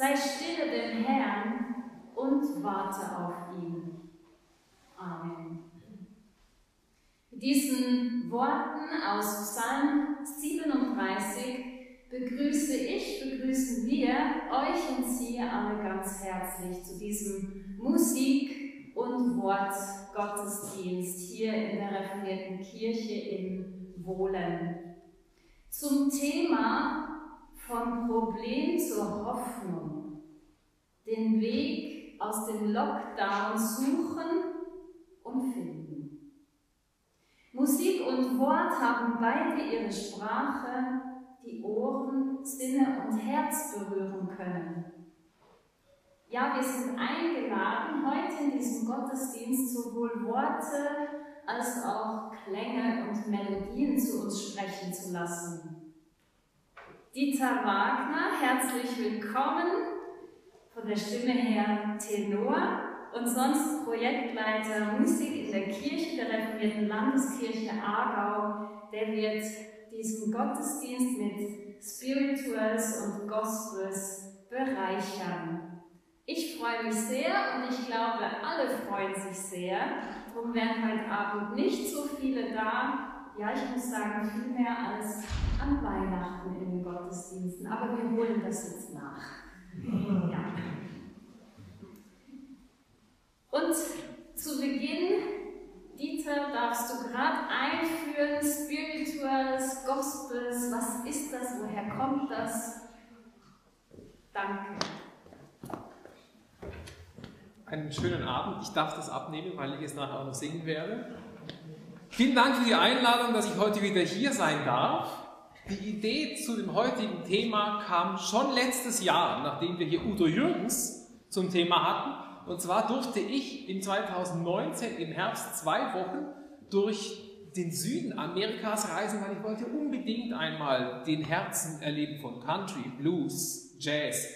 Sei stille dem Herrn und warte auf ihn. Amen. Mit diesen Worten aus Psalm 37 begrüße ich, begrüßen wir euch und Sie alle ganz herzlich zu diesem Musik- und Wort-Gottesdienst hier in der Reformierten Kirche in Wohlen. Zum Thema vom Problem zur Hoffnung, den Weg aus dem Lockdown suchen und finden. Musik und Wort haben beide ihre Sprache die Ohren, Sinne und Herz berühren können. Ja, wir sind eingeladen, heute in diesem Gottesdienst sowohl Worte als auch Klänge und Melodien zu uns sprechen zu lassen. Dieter Wagner, herzlich willkommen, von der Stimme her Tenor und sonst Projektleiter Musik in der Kirche der Reformierten Landeskirche Aargau, der wird diesen Gottesdienst mit Spirituals und Gospels bereichern. Ich freue mich sehr und ich glaube, alle freuen sich sehr. Darum wären heute Abend nicht so viele da. Ja, ich muss sagen, viel mehr als an Weihnachten in den Gottesdiensten. Aber wir holen das jetzt nach. Ja. Und zu Beginn Dieter, darfst du gerade einführen, Spirituals, Gospels, was ist das, woher kommt das? Danke. Einen schönen Abend. Ich darf das abnehmen, weil ich es nachher auch noch singen werde. Vielen Dank für die Einladung, dass ich heute wieder hier sein darf. Die Idee zu dem heutigen Thema kam schon letztes Jahr, nachdem wir hier Udo Jürgens zum Thema hatten. Und zwar durfte ich im 2019 im Herbst zwei Wochen durch den Süden Amerikas reisen, weil ich wollte unbedingt einmal den Herzen erleben von Country, Blues, Jazz,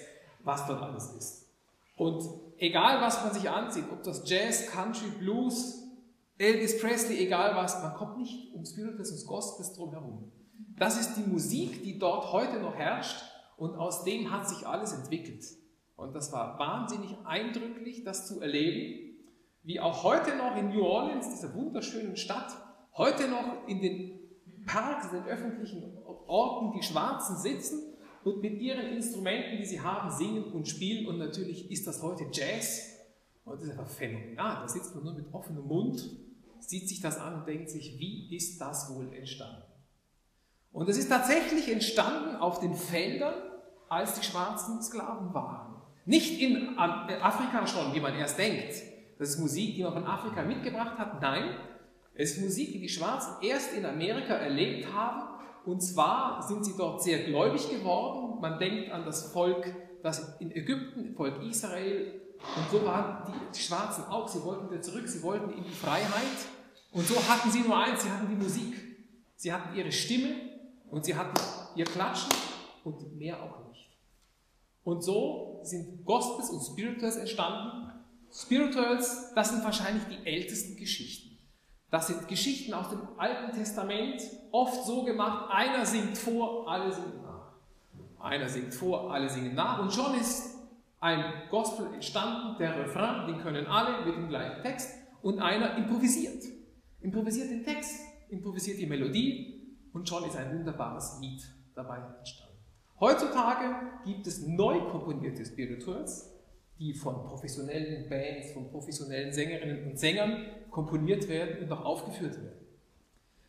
was dort alles ist. Und egal was man sich ansieht, ob das Jazz, Country, Blues, Elvis Presley, egal was, man kommt nicht um Spiritus und Gospels drumherum. Das ist die Musik, die dort heute noch herrscht und aus dem hat sich alles entwickelt. Und das war wahnsinnig eindrücklich, das zu erleben, wie auch heute noch in New Orleans, dieser wunderschönen Stadt, heute noch in den Parks, in den öffentlichen Orten die Schwarzen sitzen und mit ihren Instrumenten, die sie haben, singen und spielen. Und natürlich ist das heute Jazz. Und das ist einfach phänomenal. Da sitzt man nur mit offenem Mund, sieht sich das an und denkt sich, wie ist das wohl entstanden? Und es ist tatsächlich entstanden auf den Feldern, als die schwarzen Sklaven waren. Nicht in Afrika schon, wie man erst denkt. Das ist Musik, die man von Afrika mitgebracht hat. Nein, es ist Musik, die die Schwarzen erst in Amerika erlebt haben. Und zwar sind sie dort sehr gläubig geworden. Man denkt an das Volk, das in Ägypten, Volk Israel. Und so waren die Schwarzen auch. Sie wollten wieder zurück, sie wollten in die Freiheit. Und so hatten sie nur eins, sie hatten die Musik. Sie hatten ihre Stimme und sie hatten ihr Klatschen und mehr auch nicht. Und so sind Gospels und Spirituals entstanden. Spirituals, das sind wahrscheinlich die ältesten Geschichten. Das sind Geschichten aus dem Alten Testament, oft so gemacht, einer singt vor, alle singen nach. Einer singt vor, alle singen nach. Und schon ist ein Gospel entstanden, der Refrain, den können alle mit dem gleichen Text. Und einer improvisiert. Improvisiert den Text, improvisiert die Melodie und schon ist ein wunderbares Lied dabei entstanden. Heutzutage gibt es neu komponierte Spirituals, die von professionellen Bands, von professionellen Sängerinnen und Sängern komponiert werden und auch aufgeführt werden.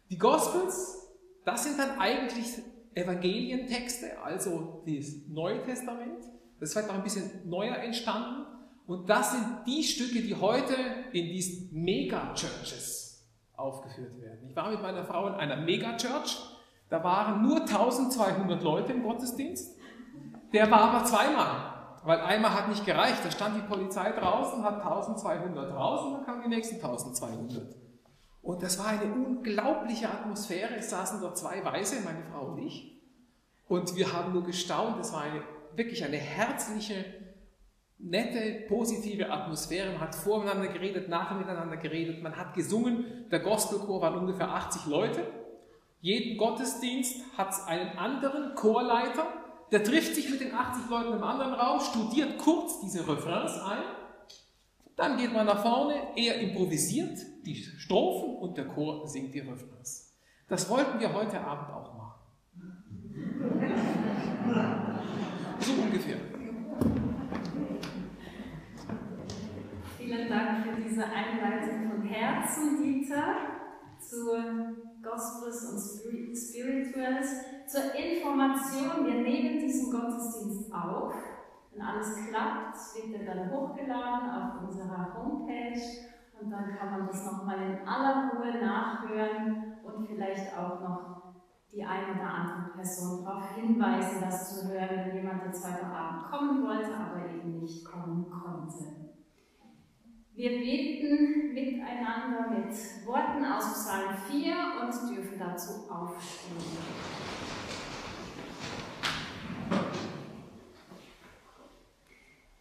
Die Gospels, das sind dann eigentlich Evangelientexte, also das Neue Testament. Das ist vielleicht auch ein bisschen neuer entstanden. Und das sind die Stücke, die heute in diesen Mega-Churches aufgeführt werden. Ich war mit meiner Frau in einer Mega-Church da waren nur 1200 Leute im Gottesdienst. Der war aber zweimal, weil einmal hat nicht gereicht. Da stand die Polizei draußen, hat 1200 draußen, dann kamen die nächsten 1200. Und das war eine unglaubliche Atmosphäre. Es saßen dort zwei Weiße, meine Frau und ich. Und wir haben nur gestaunt, es war eine, wirklich eine herzliche, nette, positive Atmosphäre. Man hat voreinander geredet, nachher miteinander geredet, man hat gesungen. Der Gospelchor waren ungefähr 80 Leute. Jeden Gottesdienst hat einen anderen Chorleiter, der trifft sich mit den 80 Leuten im anderen Raum, studiert kurz diese Refrains ein, dann geht man nach vorne, er improvisiert die Strophen und der Chor singt die Refrains. Das wollten wir heute Abend auch machen. So ungefähr. Vielen Dank für diese Einleitung von Herzen, Dieter, zu Gospels und Spirituals, zur Information. Wir nehmen diesen Gottesdienst auf. Wenn alles klappt, wird er dann hochgeladen auf unserer Homepage und dann kann man das nochmal in aller Ruhe nachhören und vielleicht auch noch die eine oder andere Person darauf hinweisen, das zu hören, wenn jemand jetzt heute Abend kommen wollte, aber eben nicht kommen konnte. Wir beten miteinander mit Worten aus Psalm 4 und dürfen dazu aufstehen.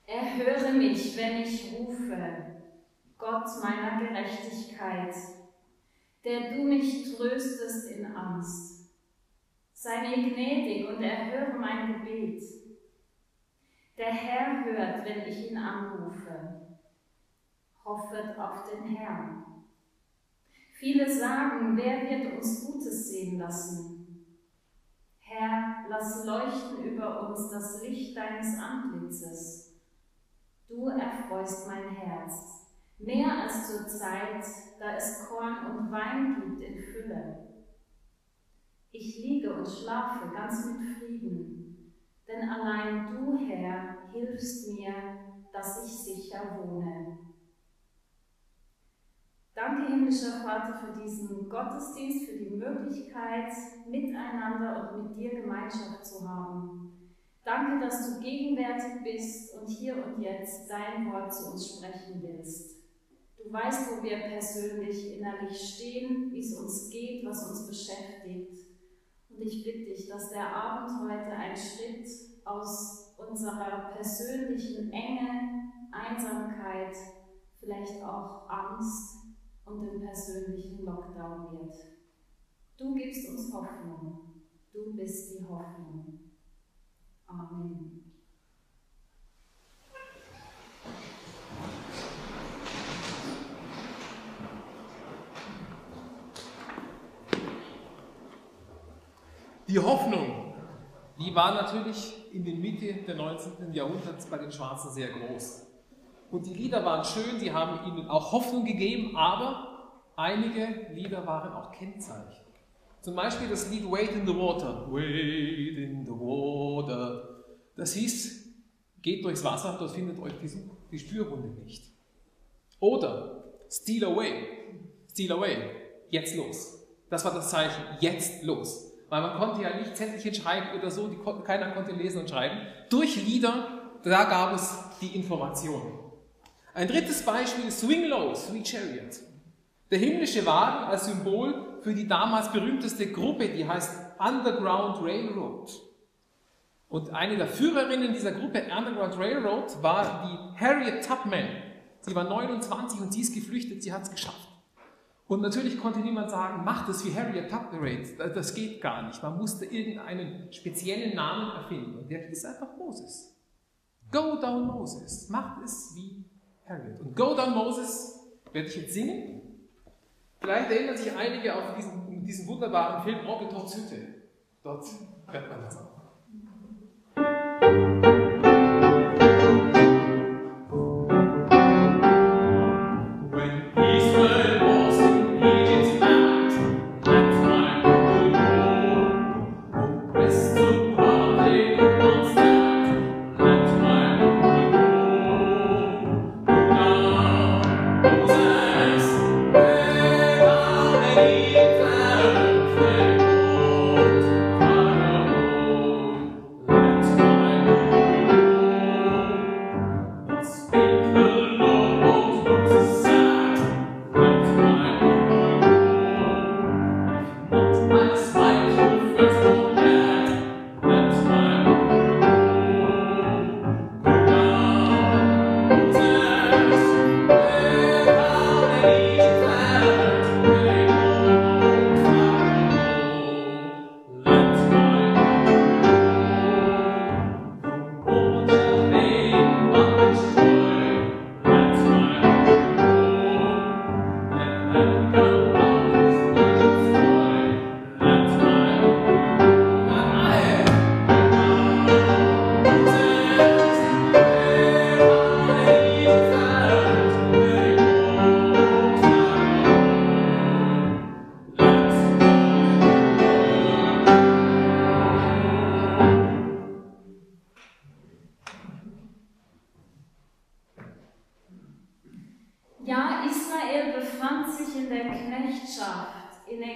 Erhöre mich, wenn ich rufe, Gott meiner Gerechtigkeit, der du mich tröstest in Angst. Sei mir gnädig und erhöre mein Gebet. Der Herr hört, wenn ich ihn anrufe. Hoffet auf den Herrn. Viele sagen, wer wird uns Gutes sehen lassen? Herr, lass leuchten über uns das Licht deines Antlitzes. Du erfreust mein Herz, mehr als zur Zeit, da es Korn und Wein gibt in Fülle. Ich liege und schlafe ganz mit Frieden, denn allein du, Herr, hilfst mir, dass ich sicher wohne. Danke, himmlischer Vater, für diesen Gottesdienst, für die Möglichkeit, miteinander und mit dir Gemeinschaft zu haben. Danke, dass du gegenwärtig bist und hier und jetzt dein Wort zu uns sprechen willst. Du weißt, wo wir persönlich innerlich stehen, wie es uns geht, was uns beschäftigt. Und ich bitte dich, dass der Abend heute ein Schritt aus unserer persönlichen Enge, Einsamkeit, vielleicht auch Angst und dem persönlichen Lockdown wird. Du gibst uns Hoffnung. Du bist die Hoffnung. Amen. Die Hoffnung, die war natürlich in der Mitte des 19. Jahrhunderts bei den Schwarzen sehr groß. Und die Lieder waren schön, sie haben ihnen auch Hoffnung gegeben, aber einige Lieder waren auch Kennzeichen. Zum Beispiel das Lied Wait in the Water. Wait in the Water. Das hieß, geht durchs Wasser, dort findet euch die, die Spürwunde nicht. Oder Steal Away. Steal Away. Jetzt los. Das war das Zeichen. Jetzt los weil man konnte ja nicht Zettelchen schreiben oder so, die, keiner konnte lesen und schreiben. Durch Lieder, da gab es die Information. Ein drittes Beispiel ist Swing Low, Sweet Chariot. Der himmlische Wagen als Symbol für die damals berühmteste Gruppe, die heißt Underground Railroad. Und eine der Führerinnen dieser Gruppe Underground Railroad war die Harriet Tubman. Sie war 29 und sie ist geflüchtet, sie hat es geschafft. Und natürlich konnte niemand sagen, mach das wie Harriet Tubman, das geht gar nicht. Man musste irgendeinen speziellen Namen erfinden. Und der ist einfach Moses. Go down Moses. Macht es wie Harriet. Und Go down Moses werde ich jetzt singen. Vielleicht erinnern sich einige auf diesen, diesen wunderbaren Film Onkel Tods. Dort hört man das auch.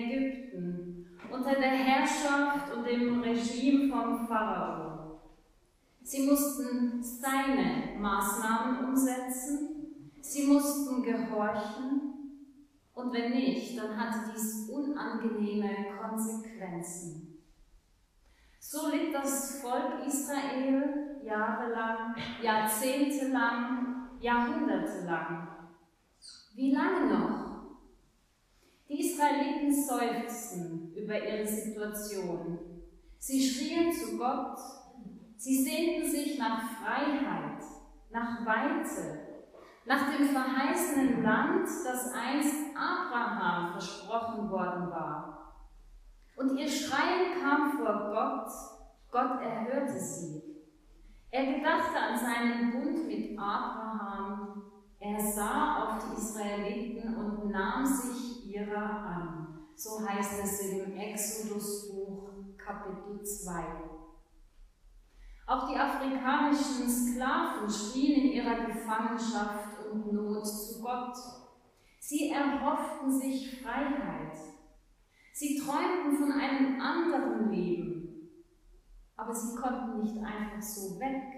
Ägypten unter der Herrschaft und dem Regime vom Pharao. Sie mussten seine Maßnahmen umsetzen, sie mussten gehorchen und wenn nicht, dann hatte dies unangenehme Konsequenzen. So litt das Volk Israel jahrelang, jahrzehntelang, jahrhundertelang. Wie lange noch? Die Israeliten seufzten über ihre Situation. Sie schrien zu Gott. Sie sehnten sich nach Freiheit, nach Weite, nach dem verheißenen Land, das einst Abraham versprochen worden war. Und ihr Schreien kam vor Gott, Gott erhörte sie. Er gedachte an seinen Bund mit Abraham, er sah auf die Israeliten und nahm sich ihrer an. So heißt es im Exodusbuch Kapitel 2. Auch die afrikanischen Sklaven schrien in ihrer Gefangenschaft und Not zu Gott. Sie erhofften sich Freiheit. Sie träumten von einem anderen Leben, aber sie konnten nicht einfach so weg.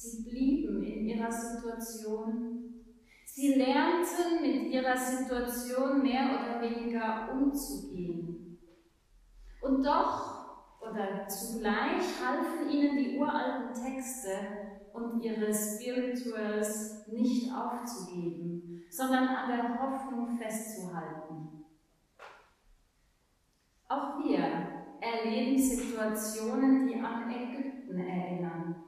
Sie blieben in ihrer Situation. Sie lernten mit ihrer Situation mehr oder weniger umzugehen. Und doch oder zugleich halfen ihnen die uralten Texte und ihre Spirituals nicht aufzugeben, sondern an der Hoffnung festzuhalten. Auch wir erleben Situationen, die an Ägypten erinnern.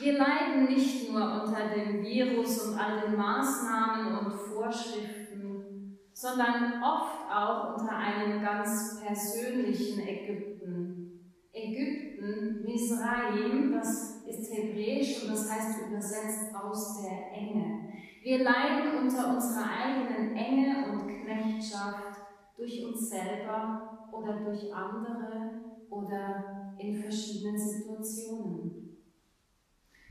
Wir leiden nicht nur unter dem Virus und all den Maßnahmen und Vorschriften, sondern oft auch unter einem ganz persönlichen Ägypten. Ägypten, Misraim, das ist hebräisch und das heißt übersetzt aus der Enge. Wir leiden unter unserer eigenen Enge und Knechtschaft durch uns selber oder durch andere oder in verschiedenen Situationen.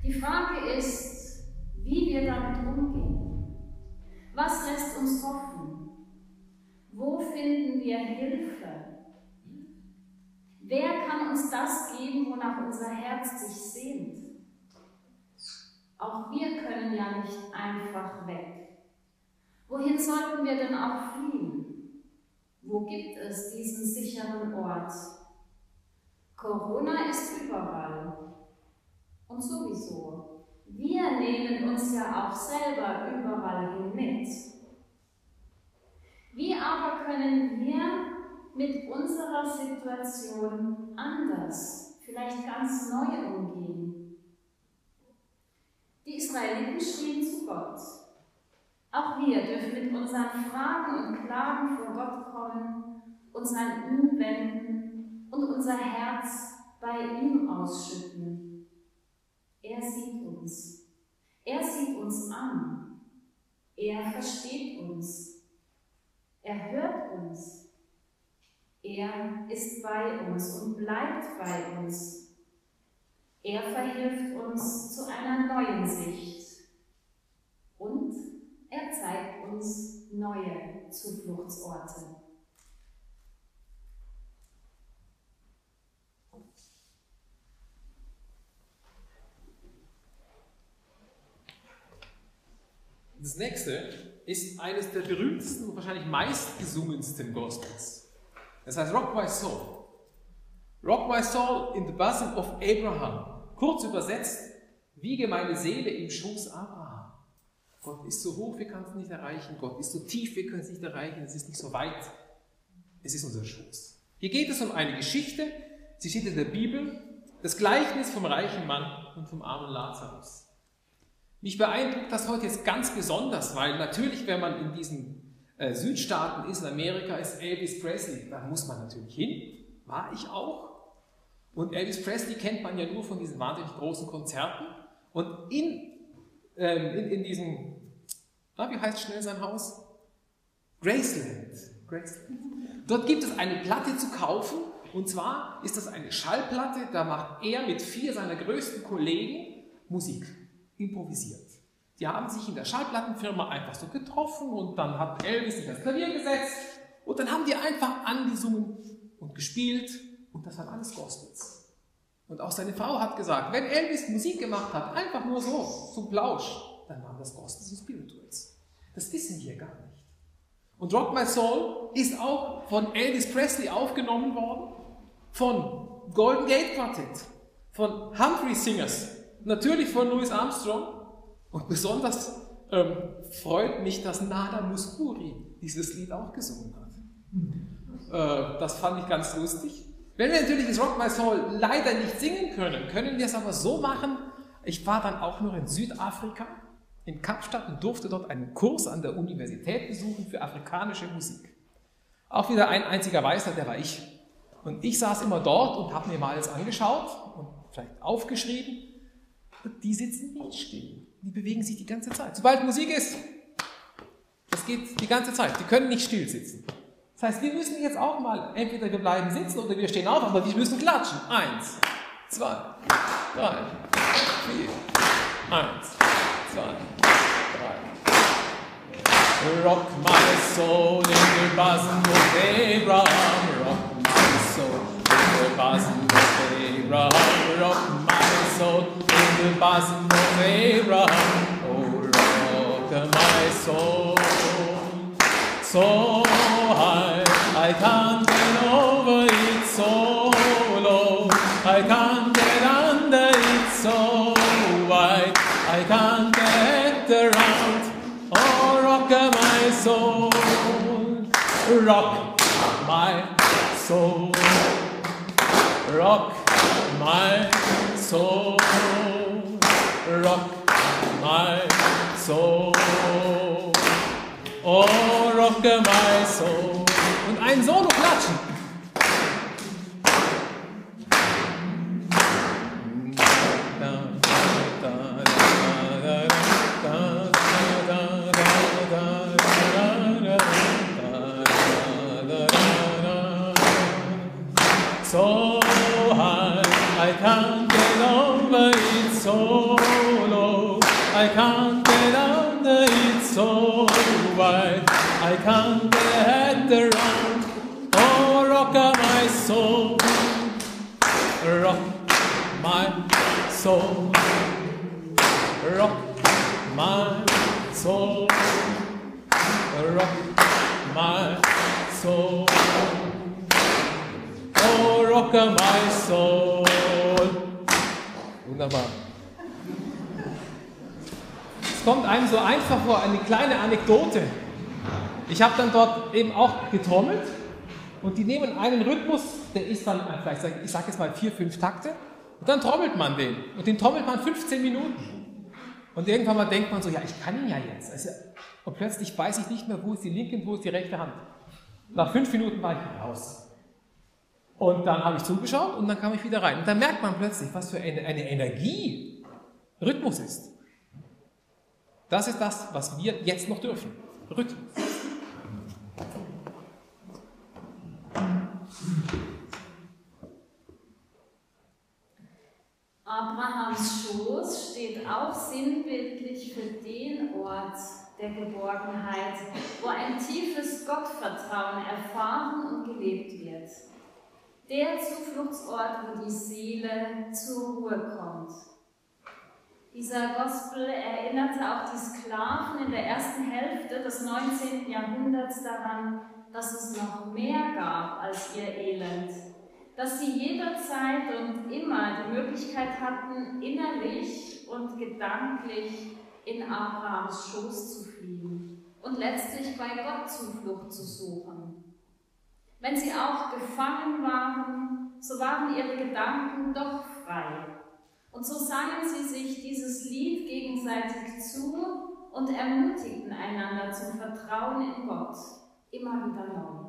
Die Frage ist, wie wir damit umgehen. Was lässt uns hoffen? Wo finden wir Hilfe? Wer kann uns das geben, wonach unser Herz sich sehnt? Auch wir können ja nicht einfach weg. Wohin sollten wir denn auch fliehen? Wo gibt es diesen sicheren Ort? Corona ist überall. Und sowieso, wir nehmen uns ja auch selber überall hin mit. Wie aber können wir mit unserer Situation anders, vielleicht ganz neu umgehen? Die Israeliten schrien zu Gott. Auch wir dürfen mit unseren Fragen und Klagen vor Gott kommen, uns an ihn wenden und unser Herz bei ihm ausschütten. Er sieht uns. Er sieht uns an. Er versteht uns. Er hört uns. Er ist bei uns und bleibt bei uns. Er verhilft uns zu einer neuen Sicht. Und er zeigt uns neue Zufluchtsorte. Das nächste ist eines der berühmtesten und wahrscheinlich meistgesungensten Gospels. Das heißt Rock My Soul. Rock My Soul in the bosom of Abraham. Kurz übersetzt, wiege meine Seele im Schoß Abraham. Gott ist so hoch, wir können es nicht erreichen. Gott ist so tief, wir können es nicht erreichen. Es ist nicht so weit. Es ist unser Schoß. Hier geht es um eine Geschichte, sie steht in der Bibel, das Gleichnis vom reichen Mann und vom armen Lazarus. Mich beeindruckt das heute jetzt ganz besonders, weil natürlich, wenn man in diesen äh, Südstaaten ist, in Amerika ist Elvis Presley, da muss man natürlich hin, war ich auch. Und Elvis Presley kennt man ja nur von diesen wahnsinnig großen Konzerten. Und in, ähm, in, in diesem, na, wie heißt schnell sein Haus? Graceland. Graceland. Dort gibt es eine Platte zu kaufen. Und zwar ist das eine Schallplatte, da macht er mit vier seiner größten Kollegen Musik improvisiert. Die haben sich in der Schallplattenfirma einfach so getroffen und dann hat Elvis sich ans Klavier gesetzt Und dann haben die einfach angesungen und gespielt und das waren alles Gospels. Und auch seine Frau hat gesagt, wenn Elvis Musik gemacht hat, einfach nur so, zum Plausch, dann waren das Gospels und Spirituals. Das wissen wir gar nicht. Und Rock My Soul ist auch von Elvis Presley aufgenommen worden, von Golden Gate Quartet, von Humphrey Singers, natürlich von Louis Armstrong und besonders ähm, freut mich, dass Nada Muscuri dieses Lied auch gesungen hat. Äh, das fand ich ganz lustig. Wenn wir natürlich das Rock My Soul leider nicht singen können, können wir es aber so machen. Ich war dann auch noch in Südafrika, in Kapstadt und durfte dort einen Kurs an der Universität besuchen für afrikanische Musik. Auch wieder ein einziger Weißer, der war ich. Und ich saß immer dort und habe mir mal alles angeschaut und vielleicht aufgeschrieben. Die sitzen nicht still. Die bewegen sich die ganze Zeit. Sobald Musik ist, das geht die ganze Zeit. Die können nicht still sitzen. Das heißt, wir müssen jetzt auch mal, entweder wir bleiben sitzen oder wir stehen auf, aber wir müssen klatschen. Eins, zwei, drei, vier. Eins, zwei, drei. Rock my soul in the bosom of Abraham. Rock my soul in the bosom of Abraham. Rock my soul the bosom of Abraham. Oh, rock my soul. So high, I can't get over it so low. I can't get under it so wide. I can't get around. Oh, rock my soul, rock my soul, rock my soul, rock my soul. Oh, rock my soul. Und ein Solo klatschen. So high, I can't get over it so. I can't get under it so wide. I can't get around. Oh, rock my soul, rock my soul, rock my soul, rock my soul. Oh, rock my soul. Wunderbar. Es kommt einem so einfach vor, eine kleine Anekdote. Ich habe dann dort eben auch getrommelt und die nehmen einen Rhythmus, der ist dann vielleicht, ich sage jetzt mal vier, fünf Takte und dann trommelt man den und den trommelt man 15 Minuten. Und irgendwann mal denkt man so, ja, ich kann ihn ja jetzt. Also, und plötzlich weiß ich nicht mehr, wo ist die linke und wo ist die rechte Hand. Nach fünf Minuten war ich raus. Und dann habe ich zugeschaut und dann kam ich wieder rein. Und dann merkt man plötzlich, was für eine, eine Energie Rhythmus ist. Das ist das, was wir jetzt noch dürfen. Rhythmus. Abrahams Schoß steht auch sinnbildlich für den Ort der Geborgenheit, wo ein tiefes Gottvertrauen erfahren und gelebt wird. Der Zufluchtsort, wo die Seele zur Ruhe kommt. Dieser Gospel erinnerte auch die Sklaven in der ersten Hälfte des 19. Jahrhunderts daran, dass es noch mehr gab als ihr Elend, dass sie jederzeit und immer die Möglichkeit hatten, innerlich und gedanklich in Abrahams Schoß zu fliehen und letztlich bei Gott Zuflucht zu suchen. Wenn sie auch gefangen waren, so waren ihre Gedanken doch frei. Und so sangen sie sich dieses Lied gegenseitig zu und ermutigten einander zum Vertrauen in Gott immer wieder neu.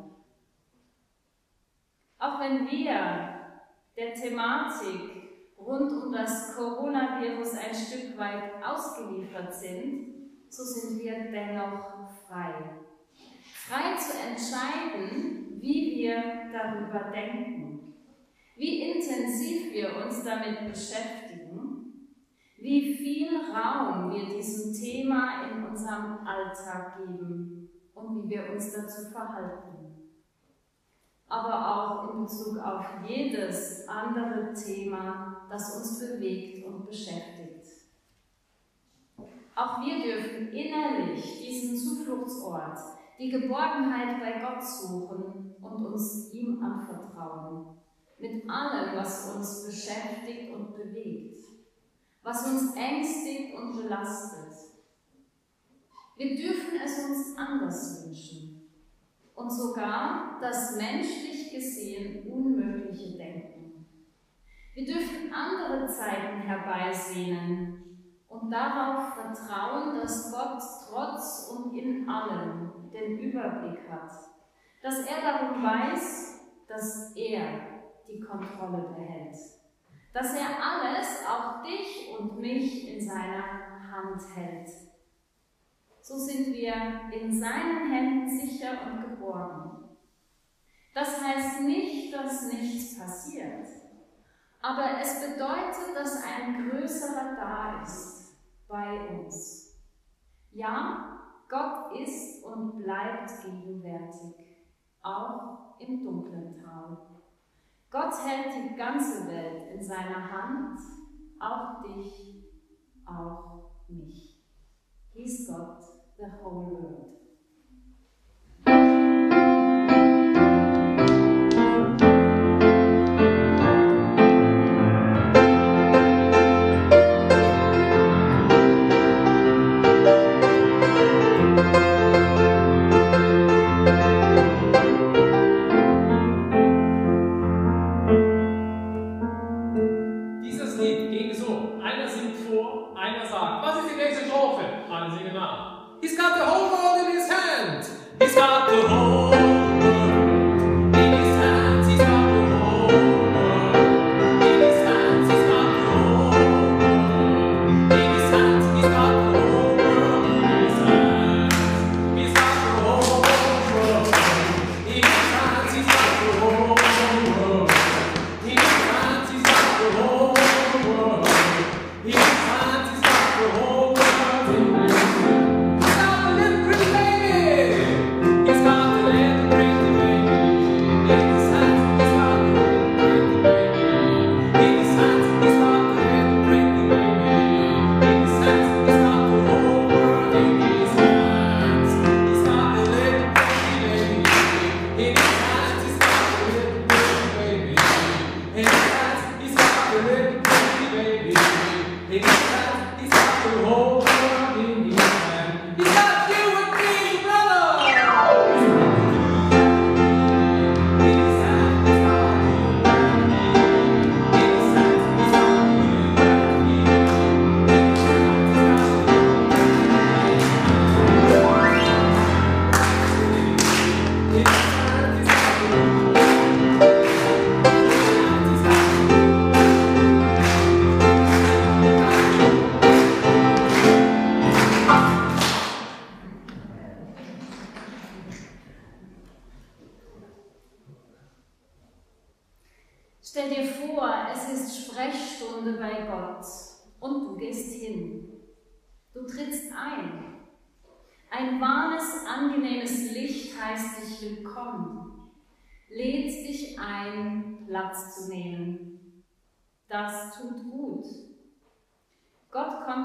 Auch wenn wir der Thematik rund um das Coronavirus ein Stück weit ausgeliefert sind, so sind wir dennoch frei. Frei zu entscheiden, wie wir darüber denken, wie intensiv wir uns damit beschäftigen, wie viel Raum wir diesem Thema in unserem Alltag geben und wie wir uns dazu verhalten. aber auch in Bezug auf jedes andere Thema, das uns bewegt und beschäftigt. Auch wir dürfen innerlich diesen Zufluchtsort, die Geborgenheit bei Gott suchen und uns ihm anvertrauen, mit allem, was uns beschäftigt und bewegt, was uns ängstigt und belastet. Wir dürfen es uns anders wünschen und sogar das menschlich gesehen Unmögliche denken. Wir dürfen andere Zeiten herbeisehnen und darauf vertrauen, dass Gott trotz und in allem den Überblick hat, dass er darum weiß, dass er die Kontrolle behält, dass er alles, auch dich und mich, in seiner Hand hält. So sind wir in seinen Händen sicher und geborgen. Das heißt nicht, dass nichts passiert, aber es bedeutet, dass ein Größerer da ist bei uns. Ja, Gott ist und bleibt gegenwärtig, auch im dunklen Tal. Gott hält die ganze Welt in seiner Hand, auch dich, auch mich. He's got the whole world. He's got the whole world in his hand. He's got the whole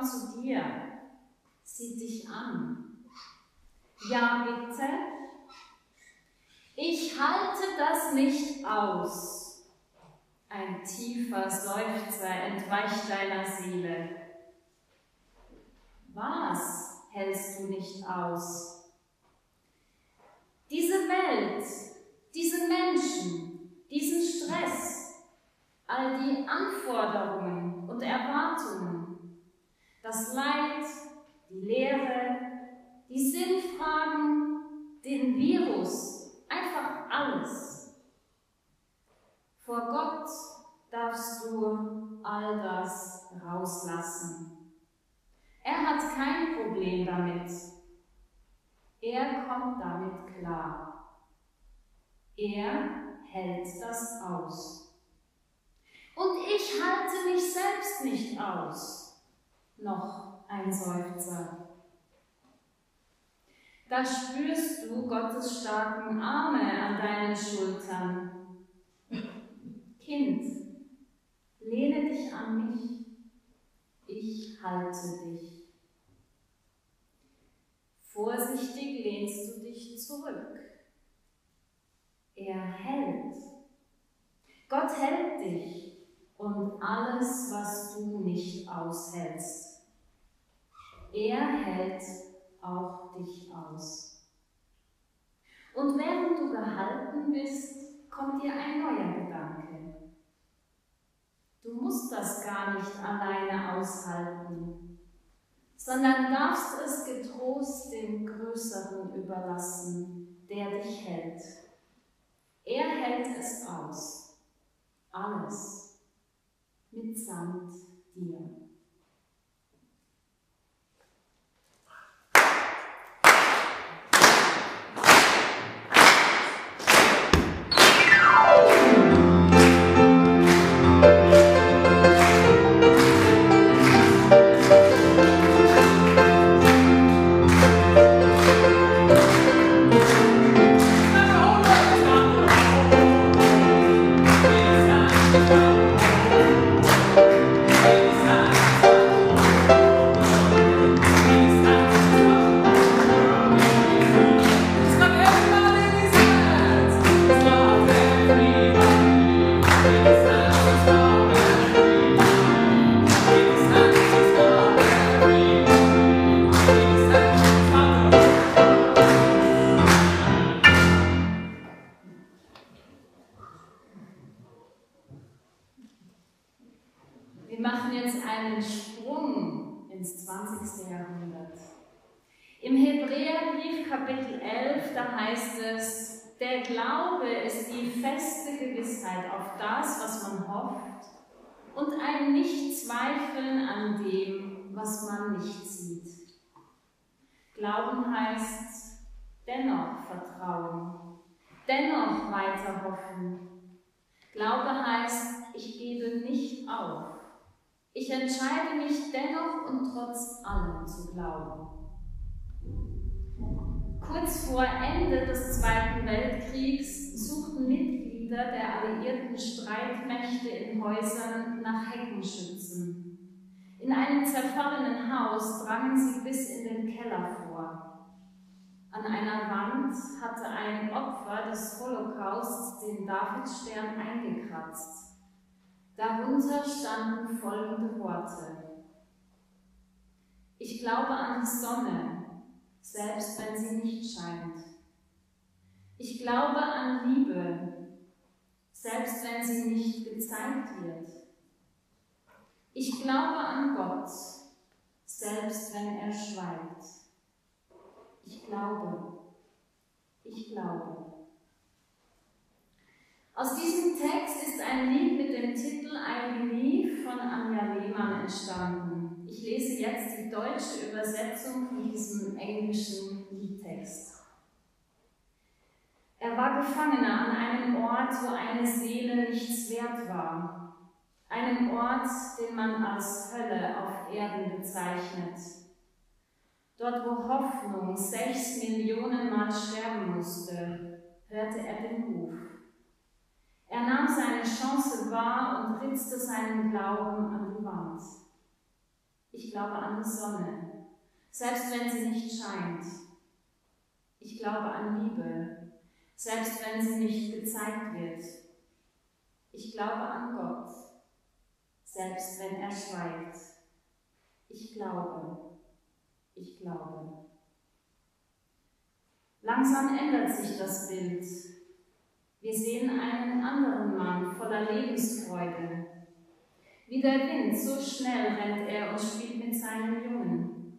zu dir, sieht dich an. Ja, bitte. Ich halte das nicht aus. Ein tiefer Seufzer entweicht deiner Seele. Was hältst du nicht aus? Diese Welt, diese Menschen, diesen Stress, all die Anforderungen und Erwartungen, das Leid, die Lehre, die Sinnfragen, den Virus, einfach alles. Vor Gott darfst du all das rauslassen. Er hat kein Problem damit. Er kommt damit klar. Er hält das aus. Und ich halte mich selbst nicht aus. Noch ein Seufzer. Da spürst du Gottes starken Arme an deinen Schultern. Kind, lehne dich an mich, ich halte dich. Vorsichtig lehnst du dich zurück. Er hält. Gott hält dich und alles, was du nicht aushältst. Er hält auch dich aus. Und während du gehalten bist, kommt dir ein neuer Gedanke. Du musst das gar nicht alleine aushalten, sondern darfst es getrost dem Größeren überlassen, der dich hält. Er hält es aus, alles, mitsamt dir. Ich entscheide mich dennoch und trotz allem zu glauben. Kurz vor Ende des Zweiten Weltkriegs suchten Mitglieder der alliierten Streitmächte in Häusern nach Heckenschützen. In einem zerfallenen Haus drangen sie bis in den Keller vor. An einer Wand hatte ein Opfer des Holocausts den Davidstern eingekratzt. Darunter standen folgende Worte. Ich glaube an die Sonne, selbst wenn sie nicht scheint. Ich glaube an Liebe, selbst wenn sie nicht gezeigt wird. Ich glaube an Gott, selbst wenn er schweigt. Ich glaube, ich glaube. Aus diesem Text ist ein Lied mit dem Titel Ein Lied von Anja Lehmann entstanden. Ich lese jetzt die deutsche Übersetzung von diesem englischen Liedtext. Er war Gefangener an einem Ort, wo eine Seele nichts wert war einem Ort, den man als Hölle auf Erden bezeichnet. Dort, wo Hoffnung sechs Millionen Mal sterben musste, hörte er den Ruf. Er nahm seine Chance wahr und ritzte seinen Glauben an die Wand. Ich glaube an die Sonne, selbst wenn sie nicht scheint. Ich glaube an Liebe, selbst wenn sie nicht gezeigt wird. Ich glaube an Gott, selbst wenn er schweigt. Ich glaube, ich glaube. Langsam ändert sich das Bild. Wir sehen einen anderen Mann voller Lebensfreude. Wie der Wind, so schnell rennt er und spielt mit seinen Jungen.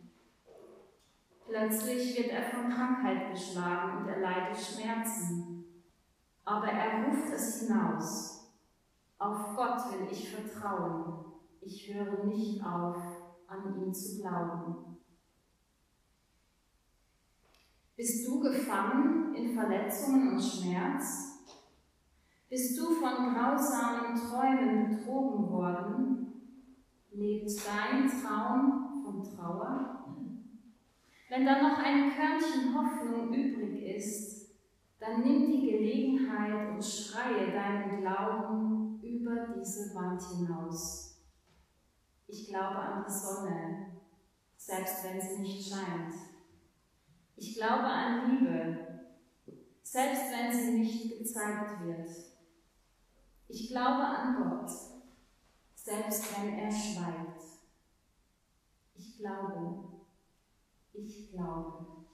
Plötzlich wird er von Krankheit geschlagen und er leidet Schmerzen. Aber er ruft es hinaus. Auf Gott will ich vertrauen. Ich höre nicht auf, an ihn zu glauben. Bist du gefangen in Verletzungen und Schmerz? Bist du von grausamen Träumen betrogen worden? Lebt dein Traum von Trauer? Wenn da noch ein Körnchen Hoffnung übrig ist, dann nimm die Gelegenheit und schreie deinen Glauben über diese Wand hinaus. Ich glaube an die Sonne, selbst wenn sie nicht scheint. Ich glaube an Liebe, selbst wenn sie nicht gezeigt wird. Ich glaube an Gott, selbst wenn er schweigt. Ich glaube, ich glaube.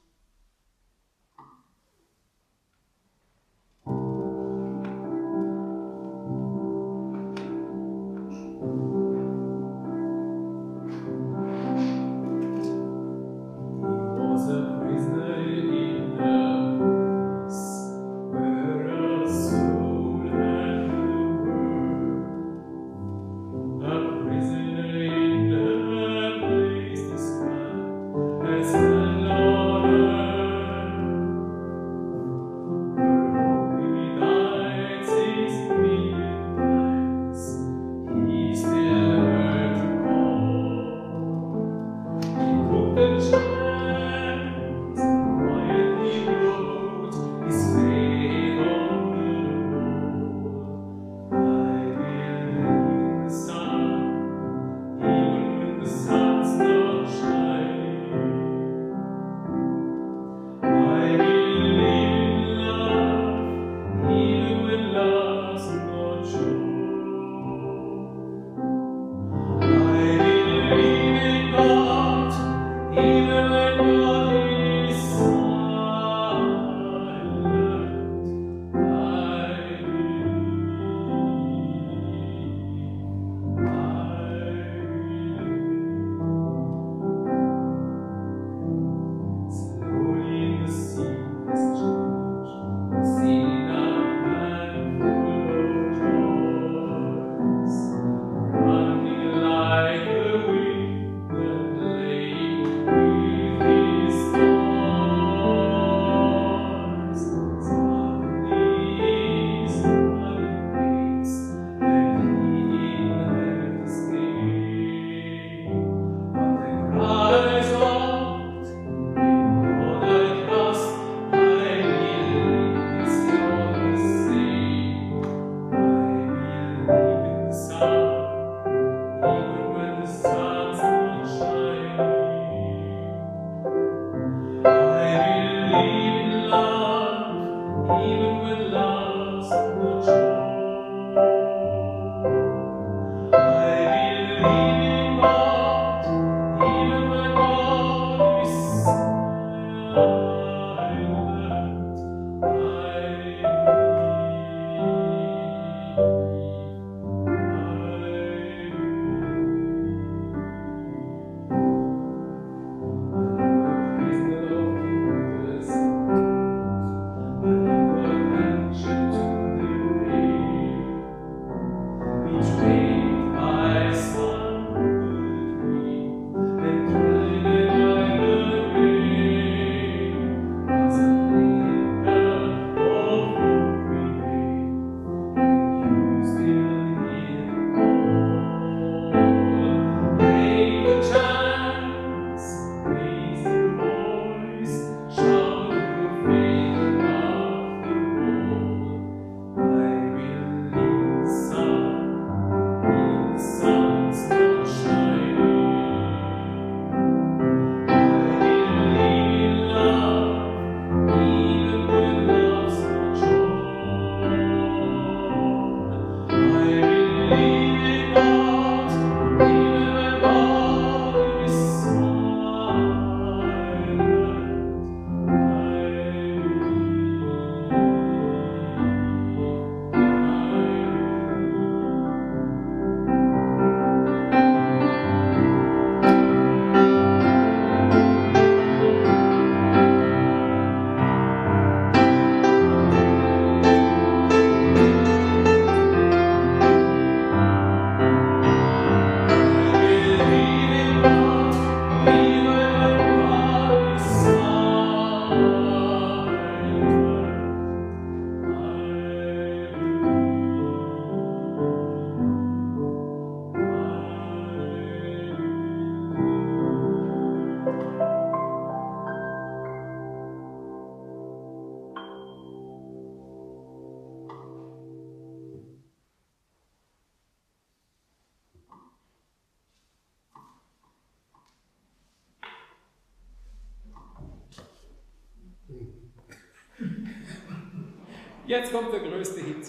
Jetzt kommt der größte Hit.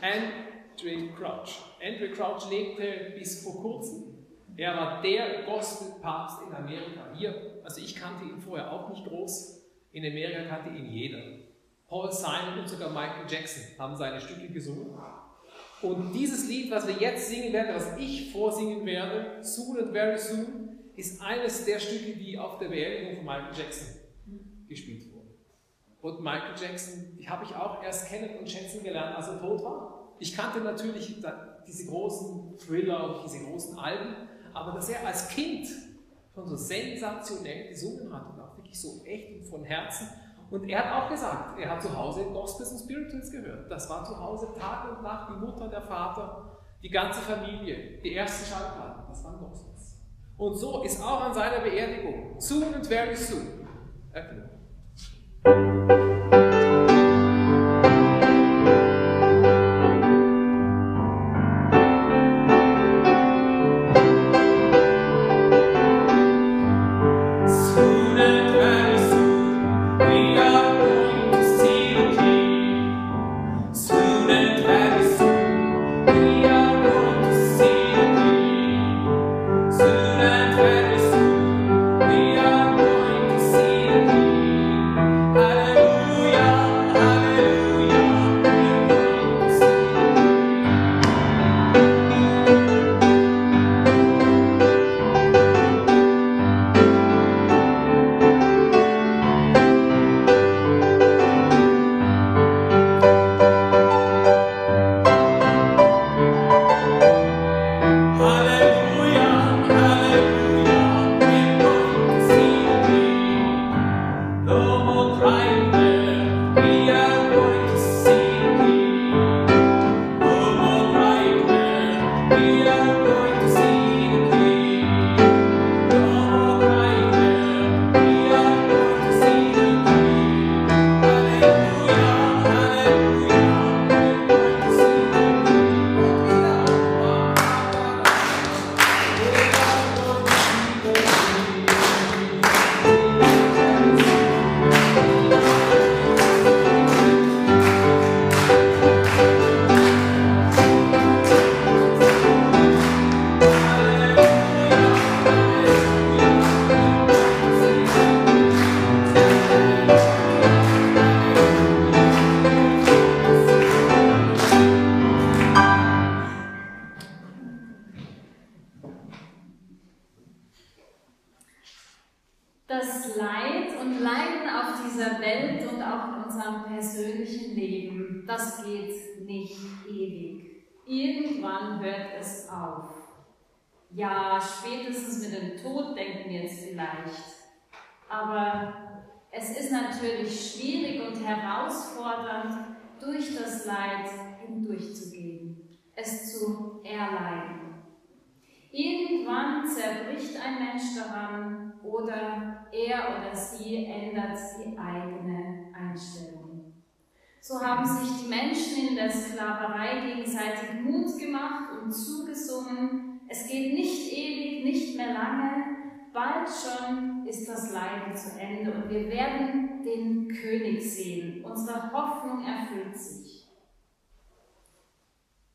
Andrew Crouch. Andrew Crouch lebte bis vor kurzem. Er war der Gospelpapst in Amerika. Hier, also ich kannte ihn vorher auch nicht groß. In Amerika kannte ihn jeder. Paul Simon und sogar Michael Jackson haben seine Stücke gesungen. Und dieses Lied, was wir jetzt singen werden, was ich vorsingen werde, Soon and Very Soon, ist eines der Stücke, die auf der Beerdigung von Michael Jackson gespielt wurden. Und Michael Jackson, habe ich auch erst kennen und schätzen gelernt, als er tot war. Ich kannte natürlich diese großen Thriller und diese großen Alben, aber dass er als Kind schon so sensationell gesungen hat und auch wirklich so echt und von Herzen, und er hat auch gesagt, er hat zu Hause Gospels und Spirituals gehört. Das war zu Hause Tag und Nacht, die Mutter, der Vater, die ganze Familie, die ersten Schallplatten, das waren Gospels. Und so ist auch an seiner Beerdigung, soon and very soon, erklärt. unserem persönlichen Leben, das geht nicht ewig. Irgendwann hört es auf. Ja, spätestens mit dem Tod denken wir es vielleicht. Aber es ist natürlich schwierig und herausfordernd, durch das Leid hindurchzugehen, es zu erleiden. Irgendwann zerbricht ein Mensch daran oder er oder sie ändert die eigene so haben sich die Menschen in der Sklaverei gegenseitig Mut gemacht und zugesungen, es geht nicht ewig, nicht mehr lange, bald schon ist das Leiden zu Ende und wir werden den König sehen. Unsere Hoffnung erfüllt sich.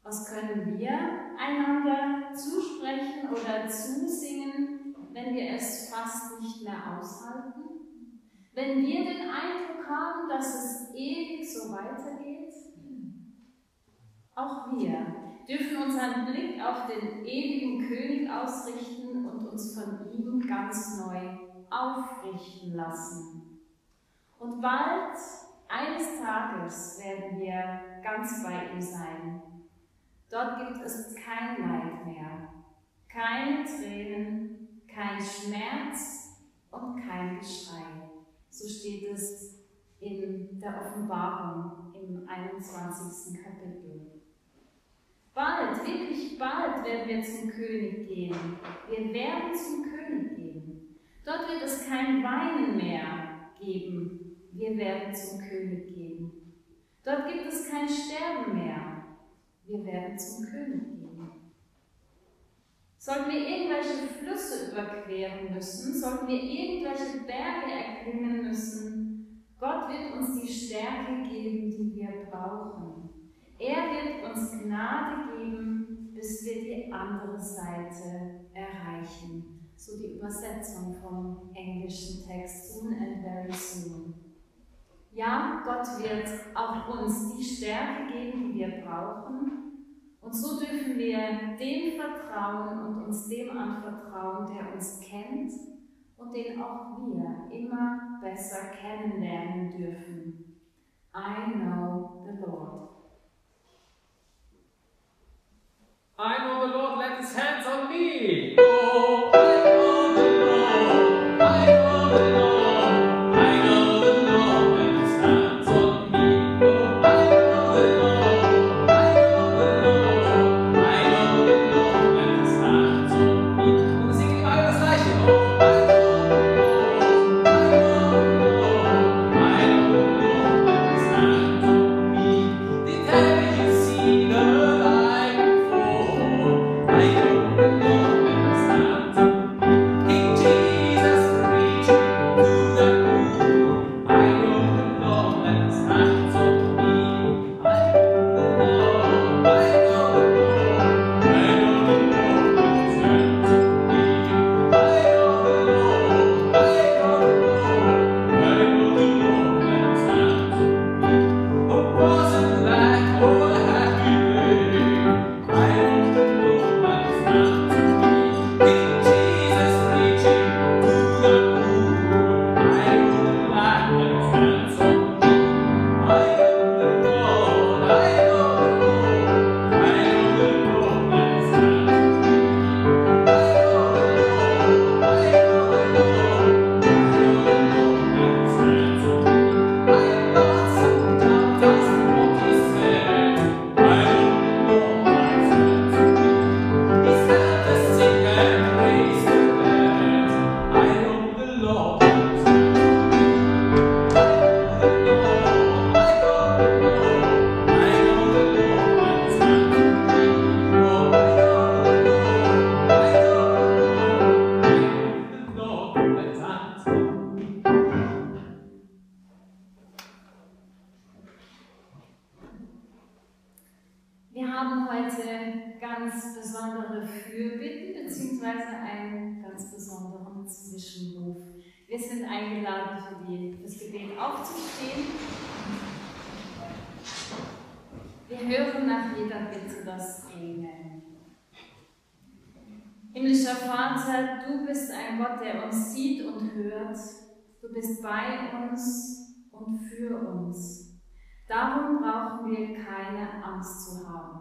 Was können wir einander zusprechen oder zusingen, wenn wir es fast nicht mehr aushalten? Wenn wir den Eindruck haben, dass es ewig so weitergeht, auch wir dürfen unseren Blick auf den ewigen König ausrichten und uns von ihm ganz neu aufrichten lassen. Und bald, eines Tages, werden wir ganz bei ihm sein. Dort gibt es kein Leid mehr, keine Tränen, kein Schmerz und kein Geschrei. So steht es in der Offenbarung im 21. Kapitel. Bald, wirklich bald werden wir zum König gehen. Wir werden zum König gehen. Dort wird es kein Weinen mehr geben. Wir werden zum König gehen. Dort gibt es kein Sterben mehr. Wir werden zum König gehen. Sollten wir irgendwelche Flüsse überqueren müssen, sollten wir irgendwelche Berge erklimmen müssen, Gott wird uns die Stärke geben, die wir brauchen. Er wird uns Gnade geben, bis wir die andere Seite erreichen. So die Übersetzung vom englischen Text, soon and very soon. Ja, Gott wird auch uns die Stärke geben, die wir brauchen, und so dürfen wir dem vertrauen und uns dem anvertrauen, der uns kennt und den auch wir immer besser kennenlernen dürfen. I know the Lord. I know the Lord, let his hands on me. Oh. der uns sieht und hört, du bist bei uns und für uns. Darum brauchen wir keine Angst zu haben.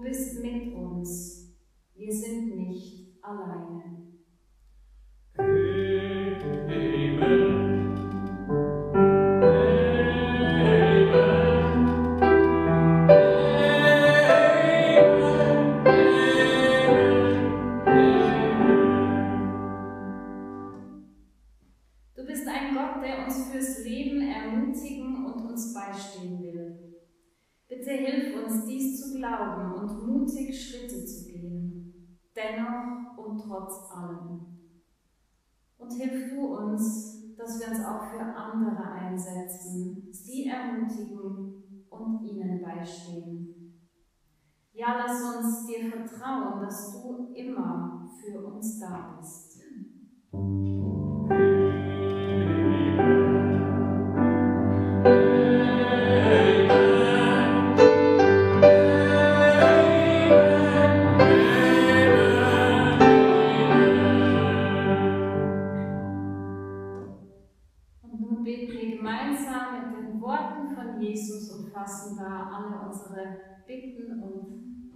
Du bist mit uns. Wir sind nicht alleine. Ja, lass uns dir vertrauen, dass du immer für uns da bist.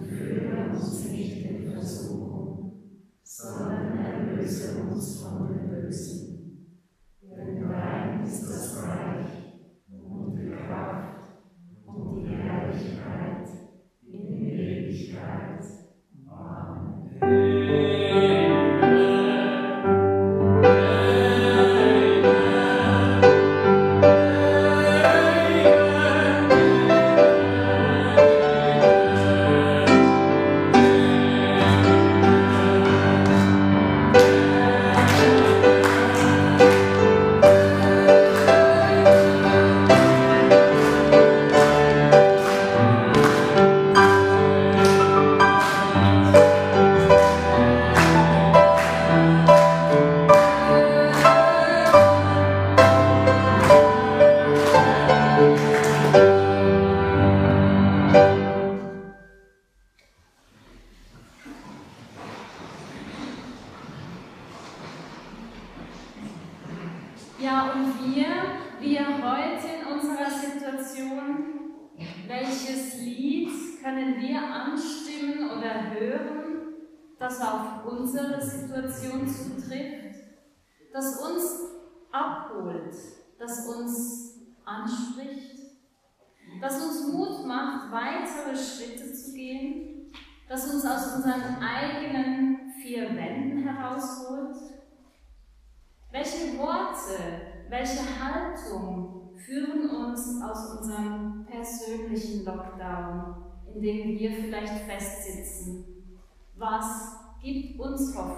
führe uns nicht in Versuchung, sondern erlöse uns von dem Bösen.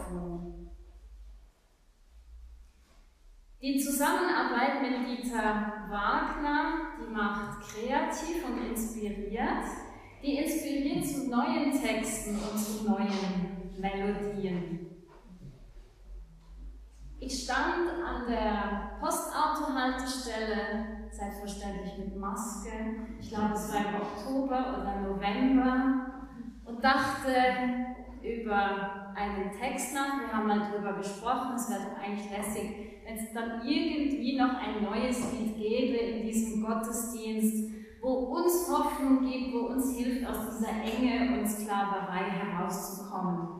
Hoffnung? Die Zusammenarbeit mit Dieter Wagner, die macht kreativ und inspiriert. Die inspiriert zu neuen Texten und zu neuen Melodien. Ich stand an der Postautohaltestelle, selbstverständlich mit Maske. Ich glaube, es war im Oktober oder November und dachte über einen Text nach. Wir haben mal darüber gesprochen, es wäre doch eigentlich lässig, wenn es dann irgendwie noch ein neues Lied gäbe in diesem Gottesdienst, wo uns Hoffnung gibt, wo uns hilft, aus dieser Enge und Sklaverei herauszukommen.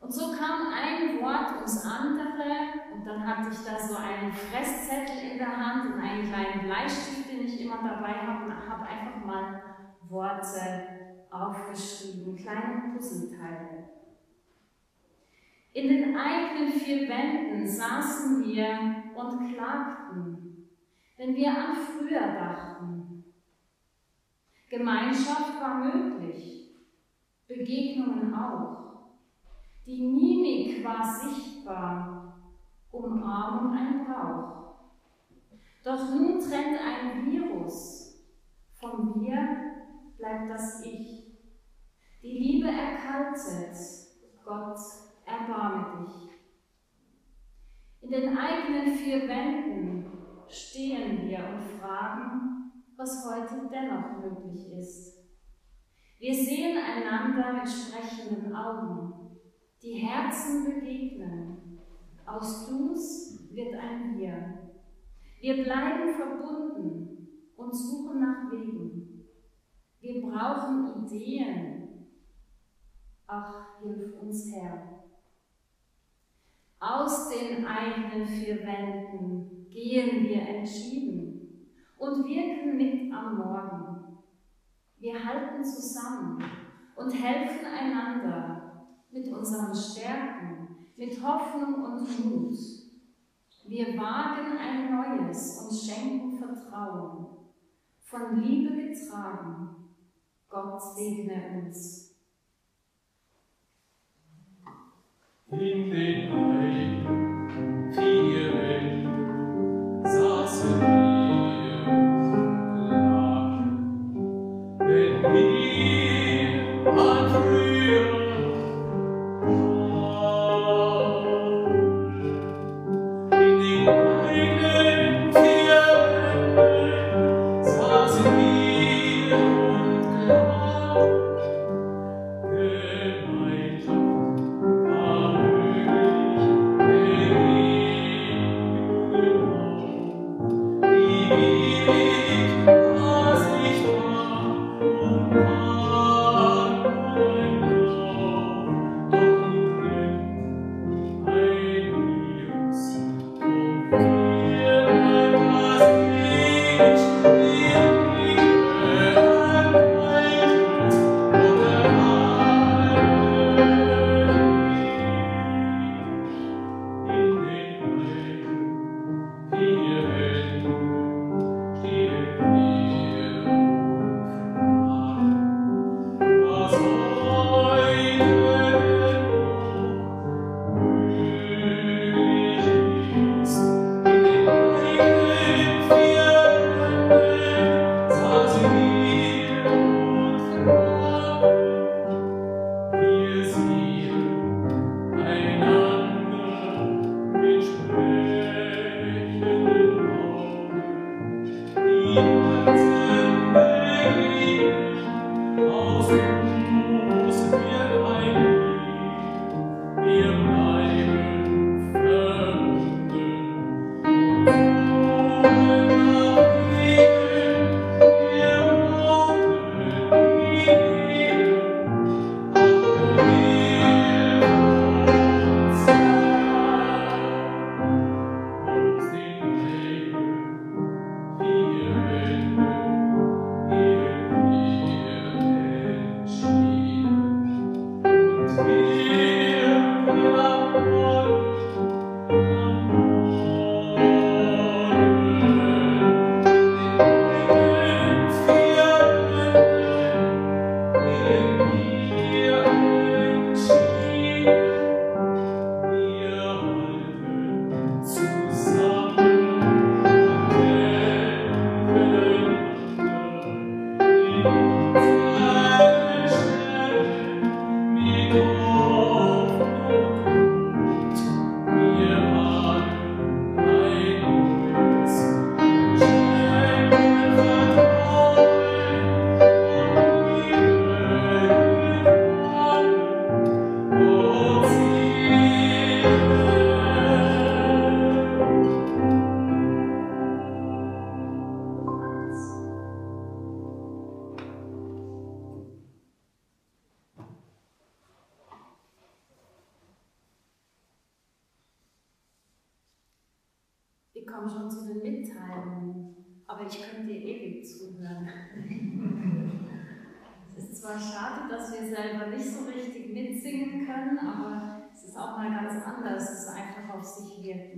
Und so kam ein Wort ums andere und dann hatte ich da so einen Fresszettel in der Hand und einen kleinen Bleistift, den ich immer dabei habe und habe einfach mal Worte aufgeschrieben, kleine Puzzleteile. In den eigenen vier Wänden saßen wir und klagten, wenn wir an früher dachten. Gemeinschaft war möglich, Begegnungen auch. Die Mimik war sichtbar, Umarmung ein Brauch. Doch nun trennt ein Virus. Von mir bleibt das Ich. Die Liebe erkaltet, Gott erbarme dich. In den eigenen vier Wänden stehen wir und fragen, was heute dennoch möglich ist. Wir sehen einander mit sprechenden Augen. Die Herzen begegnen. Aus Dus wird ein Wir. Wir bleiben verbunden und suchen nach Wegen. Wir brauchen Ideen. Ach, hilf uns Herr. Aus den eigenen vier Wänden gehen wir entschieden und wirken mit am Morgen. Wir halten zusammen und helfen einander mit unseren Stärken, mit Hoffnung und Mut. Wir wagen ein neues und schenken Vertrauen, von Liebe getragen. Gott segne uns. In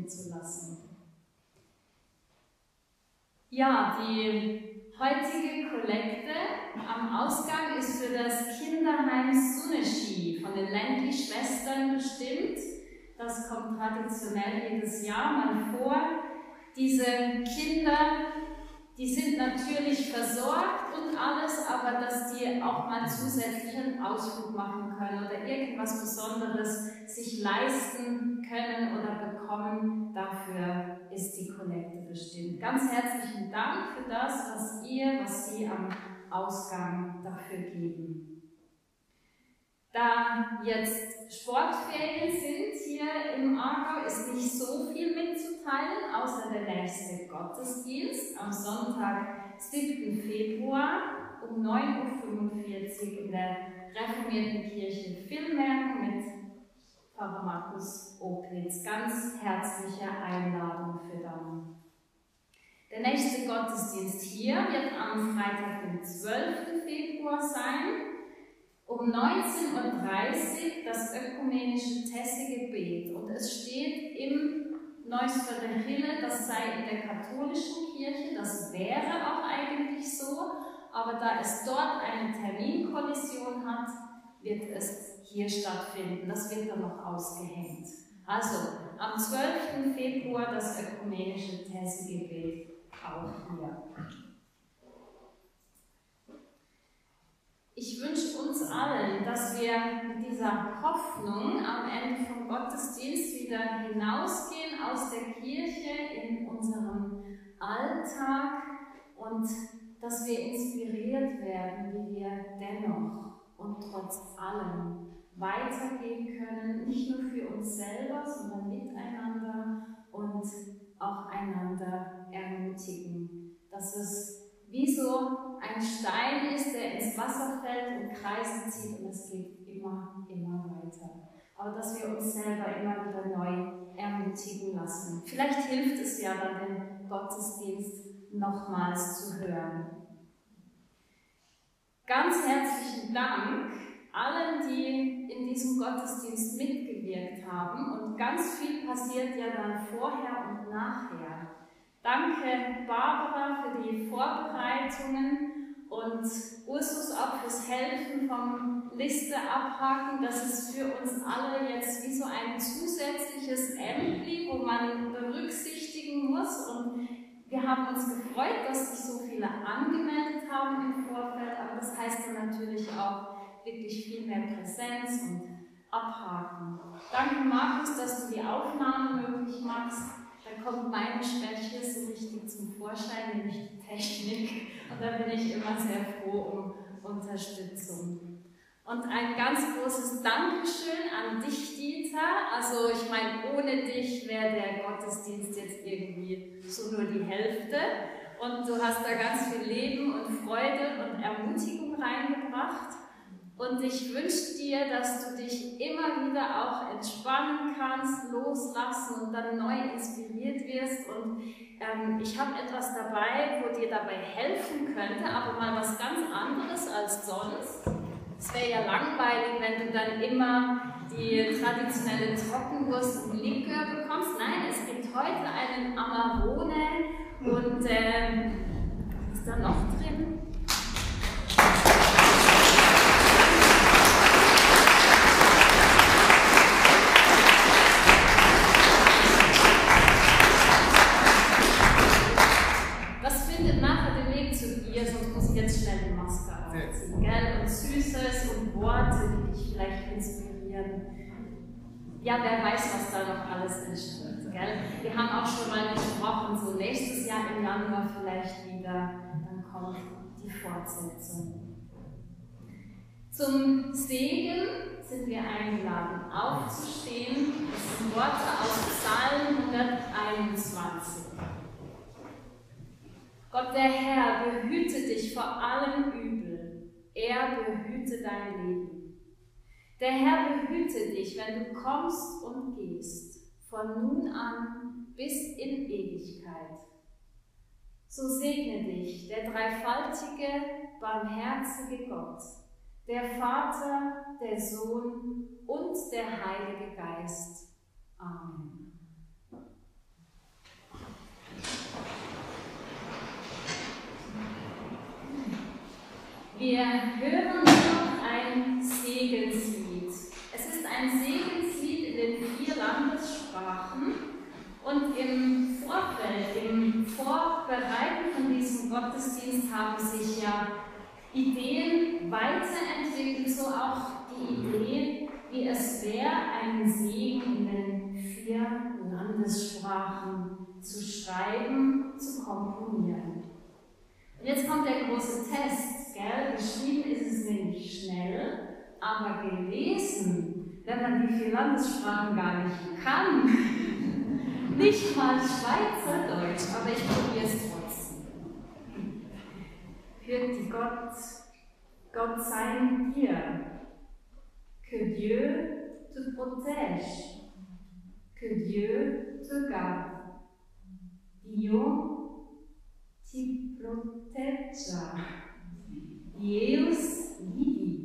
zu lassen. Ja, die heutige Kollekte am Ausgang ist für das Kinderheim Suneshi von den Ländli-Schwestern bestimmt. Das kommt traditionell jedes Jahr mal vor. Diese Kinder die sind natürlich versorgt und alles, aber dass die auch mal zusätzlich einen Ausflug machen können oder irgendwas Besonderes sich leisten können oder bekommen, dafür ist die Kollekte bestimmt. Ganz herzlichen Dank für das, was ihr, was Sie am Ausgang dafür geben. Da jetzt Sportferien sind hier im Aargau, ist nicht so viel mitzuteilen, außer der nächste Gottesdienst am Sonntag, 7. Februar um 9.45 Uhr in der reformierten Kirche Villmerken mit Pfarrer Markus Oblitz. Ganz herzliche Einladung für dann. Der nächste Gottesdienst hier wird am Freitag, den 12. Februar sein. Um 19.30 Uhr das ökumenische Tessegebet und es steht im Neusförder Hille, das sei in der katholischen Kirche, das wäre auch eigentlich so, aber da es dort eine Terminkollision hat, wird es hier stattfinden. Das wird dann noch ausgehängt. Also am 12. Februar das ökumenische Tessegebet auch hier. Ich wünsche uns allen, dass wir mit dieser Hoffnung am Ende vom Gottesdienst wieder hinausgehen aus der Kirche in unserem Alltag und dass wir inspiriert werden, wie wir dennoch und trotz allem weitergehen können, nicht nur für uns selber, sondern miteinander und auch einander ermutigen. Dass es wie so ein Stein ist, der ins Wasser fällt und Kreise zieht und es geht immer, immer weiter. Aber dass wir uns selber immer wieder neu ermutigen lassen. Vielleicht hilft es ja dann, den Gottesdienst nochmals zu hören. Ganz herzlichen Dank allen, die in diesem Gottesdienst mitgewirkt haben. Und ganz viel passiert ja dann vorher und nachher. Danke Barbara für die Vorbereitungen und Ursus auch fürs Helfen vom Liste abhaken. Das ist für uns alle jetzt wie so ein zusätzliches Ampli, wo man berücksichtigen muss. Und wir haben uns gefreut, dass sich so viele angemeldet haben im Vorfeld, aber das heißt dann natürlich auch wirklich viel mehr Präsenz und Abhaken. Danke Markus, dass du die Aufnahme möglich machst. Da kommt meine Schwäche so richtig zum Vorschein, nämlich die Technik. Und da bin ich immer sehr froh um Unterstützung. Und ein ganz großes Dankeschön an dich, Dieter. Also ich meine, ohne dich wäre der Gottesdienst jetzt irgendwie so nur die Hälfte. Und du hast da ganz viel Leben und Freude und Ermutigung reingebracht. Und ich wünsche dir, dass du dich immer wieder auch entspannen kannst, loslassen und dann neu inspiriert wirst. Und ähm, ich habe etwas dabei, wo dir dabei helfen könnte, aber mal was ganz anderes als sonst. Es wäre ja langweilig, wenn du dann immer die traditionelle Trockenwurst und Likör bekommst. Nein, es gibt heute einen Amarone und ähm, was ist da noch drin? Ja, wer weiß, was da noch alles entsteht. Gell? Wir haben auch schon mal gesprochen, so nächstes Jahr im Januar vielleicht wieder, dann kommt die Fortsetzung. Zum Segen sind wir eingeladen, aufzustehen. Das sind Worte aus Psalm 121. Gott der Herr behüte dich vor allem Übel. Er behüte dein Leben. Der Herr behüte dich, wenn du kommst und gehst, von nun an bis in Ewigkeit. So segne dich der dreifaltige, barmherzige Gott, der Vater, der Sohn und der Heilige Geist. Amen. Wir hören noch ein Segenslied ein Segenslied in den vier Landessprachen. Und im Vorfeld, im Vorbereiten von diesem Gottesdienst haben sich ja Ideen weiterentwickelt, so auch die Idee, wie es wäre, einen Segen in den vier Landessprachen zu schreiben, zu komponieren. Und jetzt kommt der große Test. Gell? Geschrieben ist es nämlich schnell, aber gelesen wenn man die vier gar nicht kann. nicht mal Schweizerdeutsch, aber ich probiere es trotzdem. Hört die Gott, Gott sei dir. Que Dieu te protège. Que Dieu te garde. Dio ti proteggia. E eu livre.